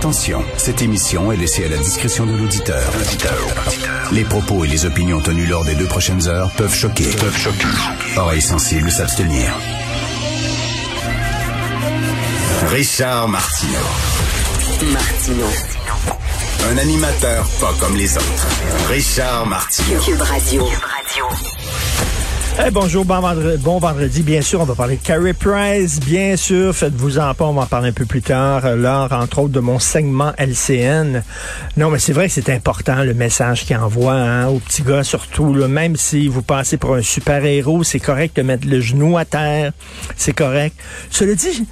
Attention, cette émission est laissée à la discrétion de l'auditeur. Les propos et les opinions tenues lors des deux prochaines heures peuvent choquer. Peuvent choquer. Oreilles sensibles s'abstenir. Richard Martineau. Martineau. Un animateur pas comme les autres. Richard Martineau. Cube Radio. Eh, bonjour, bon vendredi. Bien sûr, on va parler de Carrie Price. Bien sûr, faites-vous-en pas, on va en parler un peu plus tard, lors, entre autres, de mon segment LCN. Non, mais c'est vrai que c'est important, le message qu'il envoie hein, aux petits gars, surtout. Là, même si vous passez pour un super-héros, c'est correct de mettre le genou à terre. C'est correct. Cela dit,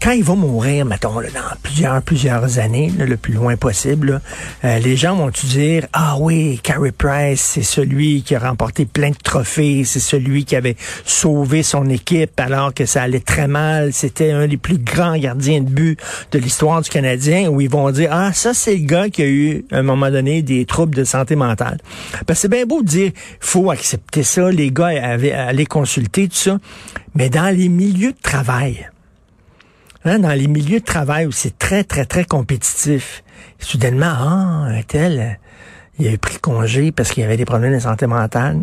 quand il va mourir, mettons, là, dans plusieurs, plusieurs années, le plus loin possible, euh, les gens vont-tu dire, ah oui, Carey Price, c'est celui qui a remporté plein de trophées, c'est celui qui avait sauvé son équipe alors que ça allait très mal, c'était un des plus grands gardiens de but de l'histoire du Canadien, où ils vont dire, ah, ça, c'est le gars qui a eu, à un moment donné, des troubles de santé mentale. Parce c'est bien beau de dire, faut accepter ça, les gars aller consulter, tout ça, mais dans les milieux de travail, Hein, dans les milieux de travail où c'est très, très, très compétitif, soudainement, ah, un tel, il a pris congé parce qu'il avait des problèmes de santé mentale.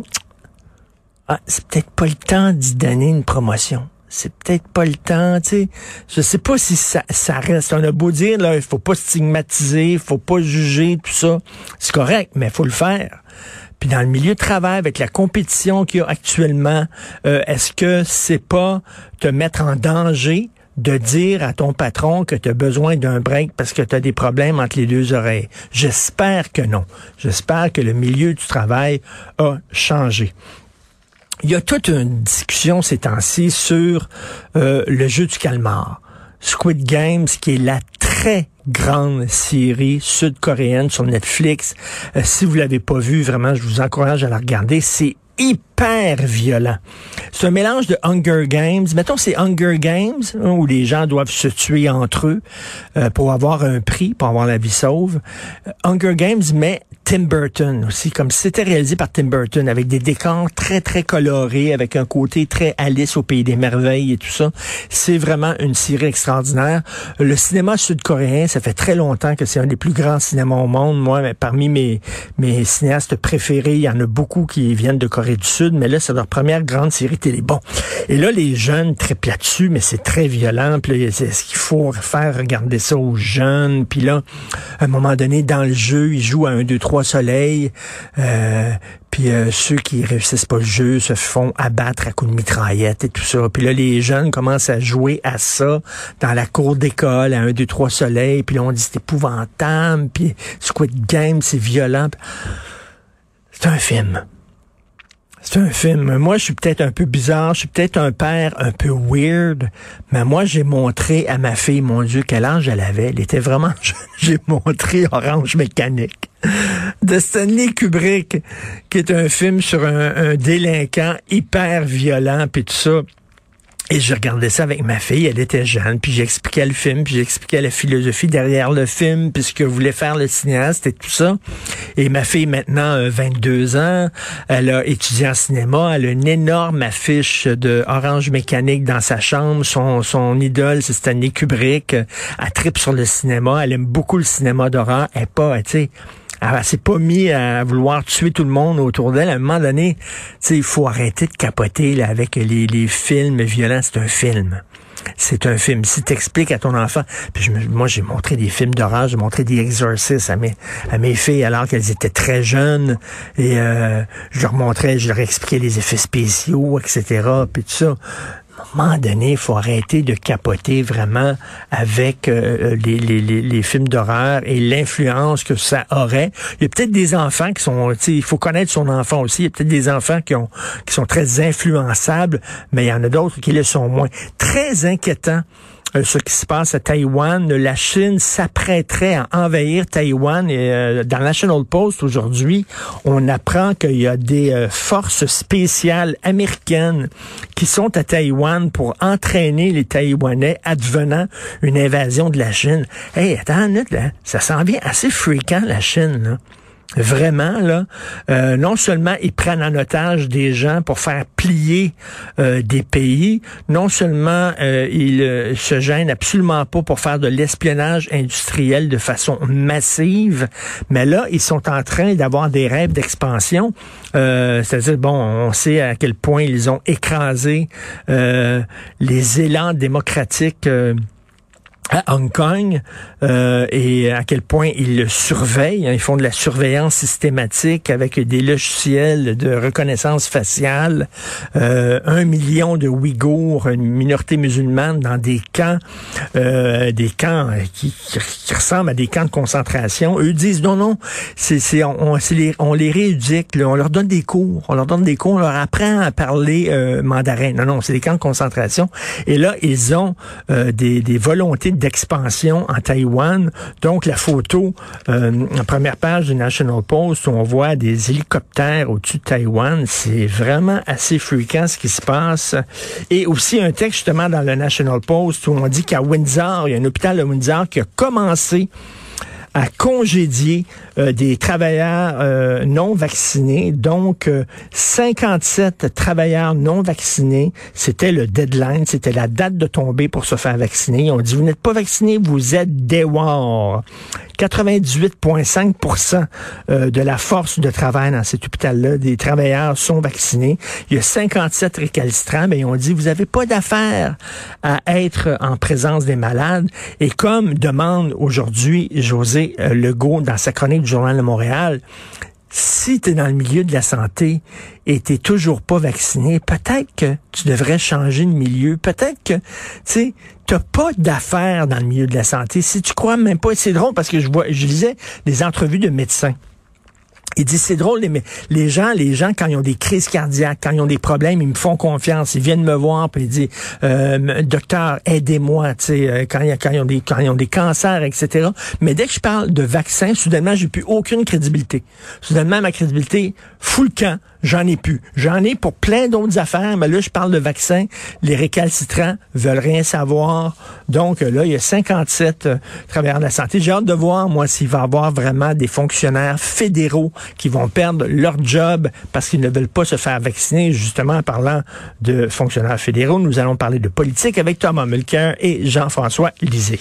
Ah, c'est peut-être pas le temps d'y donner une promotion. C'est peut-être pas le temps, tu sais. Je sais pas si ça, ça reste. On a beau dire, là, il faut pas stigmatiser, il faut pas juger, tout ça. C'est correct, mais il faut le faire. Puis dans le milieu de travail, avec la compétition qu'il y a actuellement, euh, est-ce que c'est pas te mettre en danger de dire à ton patron que tu as besoin d'un break parce que tu as des problèmes entre les deux oreilles. J'espère que non. J'espère que le milieu du travail a changé. Il y a toute une discussion ces temps-ci sur euh, le jeu du calmar. Squid Games, qui est la très grande série sud-coréenne sur Netflix. Euh, si vous l'avez pas vu, vraiment, je vous encourage à la regarder. C'est hyper violent. C'est un mélange de Hunger Games. Mettons, c'est Hunger Games, hein, où les gens doivent se tuer entre eux euh, pour avoir un prix, pour avoir la vie sauve. Euh, Hunger Games, mais Tim Burton aussi, comme c'était réalisé par Tim Burton, avec des décors très, très colorés, avec un côté très Alice au Pays des Merveilles et tout ça. C'est vraiment une série extraordinaire. Le cinéma sud-coréen, ça fait très longtemps que c'est un des plus grands cinémas au monde. Moi, parmi mes, mes cinéastes préférés, il y en a beaucoup qui viennent de Corée du Sud, mais là, c'est leur première grande série télé. Bon. Et là, les jeunes très là-dessus, mais c'est très violent. Puis est-ce qu'il faut faire regarder ça aux jeunes? Puis là, à un moment donné, dans le jeu, ils jouent à un, deux, trois soleils. Euh, puis euh, ceux qui réussissent pas le jeu se font abattre à coups de mitraillette et tout ça. Puis là, les jeunes commencent à jouer à ça dans la cour d'école, à un, deux, trois soleils. Puis là, on dit c'est épouvantable. Puis Squid Game, c'est violent. C'est un film. C'est un film. Moi, je suis peut-être un peu bizarre, je suis peut-être un père un peu weird, mais moi, j'ai montré à ma fille, mon Dieu, quel âge elle avait. Elle était vraiment. J'ai montré Orange Mécanique de Stanley Kubrick, qui est un film sur un, un délinquant hyper violent, puis tout ça. Et je regardais ça avec ma fille, elle était jeune, puis j'expliquais le film, puis j'expliquais la philosophie derrière le film, puis ce que voulait faire le cinéaste et tout ça. Et ma fille, maintenant, 22 ans, elle a étudié en cinéma, elle a une énorme affiche de Orange Mécanique dans sa chambre. Son, son idole, c'est Stanley Kubrick. Elle tripe sur le cinéma, elle aime beaucoup le cinéma d'horreur. Elle est pas, tu sais elle s'est pas mis à vouloir tuer tout le monde autour d'elle. À un moment donné, il faut arrêter de capoter là, avec les, les films violents. C'est un film. C'est un film. Si tu expliques à ton enfant, puis je, moi j'ai montré des films d'horreur, j'ai montré des exorcistes à mes, à mes filles alors qu'elles étaient très jeunes, et euh, je leur montrais, je leur expliquais les effets spéciaux, etc. Puis tout ça à un moment donné, il faut arrêter de capoter vraiment avec euh, les, les, les, films d'horreur et l'influence que ça aurait. Il y a peut-être des enfants qui sont, il faut connaître son enfant aussi. Il y a peut-être des enfants qui ont qui sont très influençables, mais il y en a d'autres qui le sont moins. Très inquiétant euh, ce qui se passe à Taïwan. La Chine s'apprêterait à envahir Taïwan. Et euh, dans National Post aujourd'hui, on apprend qu'il y a des euh, forces spéciales américaines qui sont à Taïwan pour entraîner les Taïwanais advenant une invasion de la Chine. Hey, attends là, ça s'en vient assez fréquent, la Chine. Là. Vraiment, là, euh, non seulement ils prennent en otage des gens pour faire plier euh, des pays, non seulement euh, ils se gênent absolument pas pour faire de l'espionnage industriel de façon massive, mais là, ils sont en train d'avoir des rêves d'expansion. C'est-à-dire, bon, on sait à quel point ils ont écrasé les élans démocratiques à Hong Kong euh, et à quel point ils le surveillent. Hein. Ils font de la surveillance systématique avec des logiciels de reconnaissance faciale. Euh, un million de Ouïghours, une minorité musulmane, dans des camps, euh, des camps qui, qui, ressemblent à des camps de concentration. Eux disent non, non, c'est, c'est on, les, on les rééduque, on leur donne des cours, on leur donne des cours, on leur apprend à parler euh, mandarin. Non, non, c'est des camps de concentration. Et là, ils ont euh, des, des volontés d'expansion en Taïwan. Donc, la photo euh, en première page du National Post où on voit des hélicoptères au-dessus de Taïwan, c'est vraiment assez fréquent ce qui se passe. Et aussi un texte justement dans le National Post où on dit qu'à Windsor, il y a un hôpital de Windsor qui a commencé à congédier euh, des travailleurs euh, non vaccinés. Donc, 57 euh, travailleurs non vaccinés, c'était le deadline, c'était la date de tomber pour se faire vacciner. On dit, vous n'êtes pas vacciné, vous êtes dehors. 98,5% de la force de travail dans cet hôpital-là, des travailleurs sont vaccinés. Il y a 57 récalcitrants, mais on dit, vous n'avez pas d'affaire à être en présence des malades. Et comme demande aujourd'hui José euh, Legault dans sa chronique du Journal de Montréal, si tu es dans le milieu de la santé et tu toujours pas vacciné, peut-être que tu devrais changer de milieu. Peut-être que, tu sais, t'as pas d'affaires dans le milieu de la santé. Si tu crois même pas, c'est drôle parce que je vois, je lisais des entrevues de médecins. Il dit c'est drôle, mais les gens, les gens quand ils ont des crises cardiaques, quand ils ont des problèmes, ils me font confiance, ils viennent me voir puis ils disent euh, docteur aidez-moi, tu sais euh, quand, ils ont des quand ils ont des cancers, etc. Mais dès que je parle de vaccin, soudainement j'ai plus aucune crédibilité. Soudainement ma crédibilité fout le camp. J'en ai plus. J'en ai pour plein d'autres affaires, mais là, je parle de vaccins. Les récalcitrants veulent rien savoir. Donc, là, il y a 57 euh, travailleurs de la santé. J'ai hâte de voir, moi, s'il va y avoir vraiment des fonctionnaires fédéraux qui vont perdre leur job parce qu'ils ne veulent pas se faire vacciner. Justement, en parlant de fonctionnaires fédéraux, nous allons parler de politique avec Thomas Mulcair et Jean-François Lisée.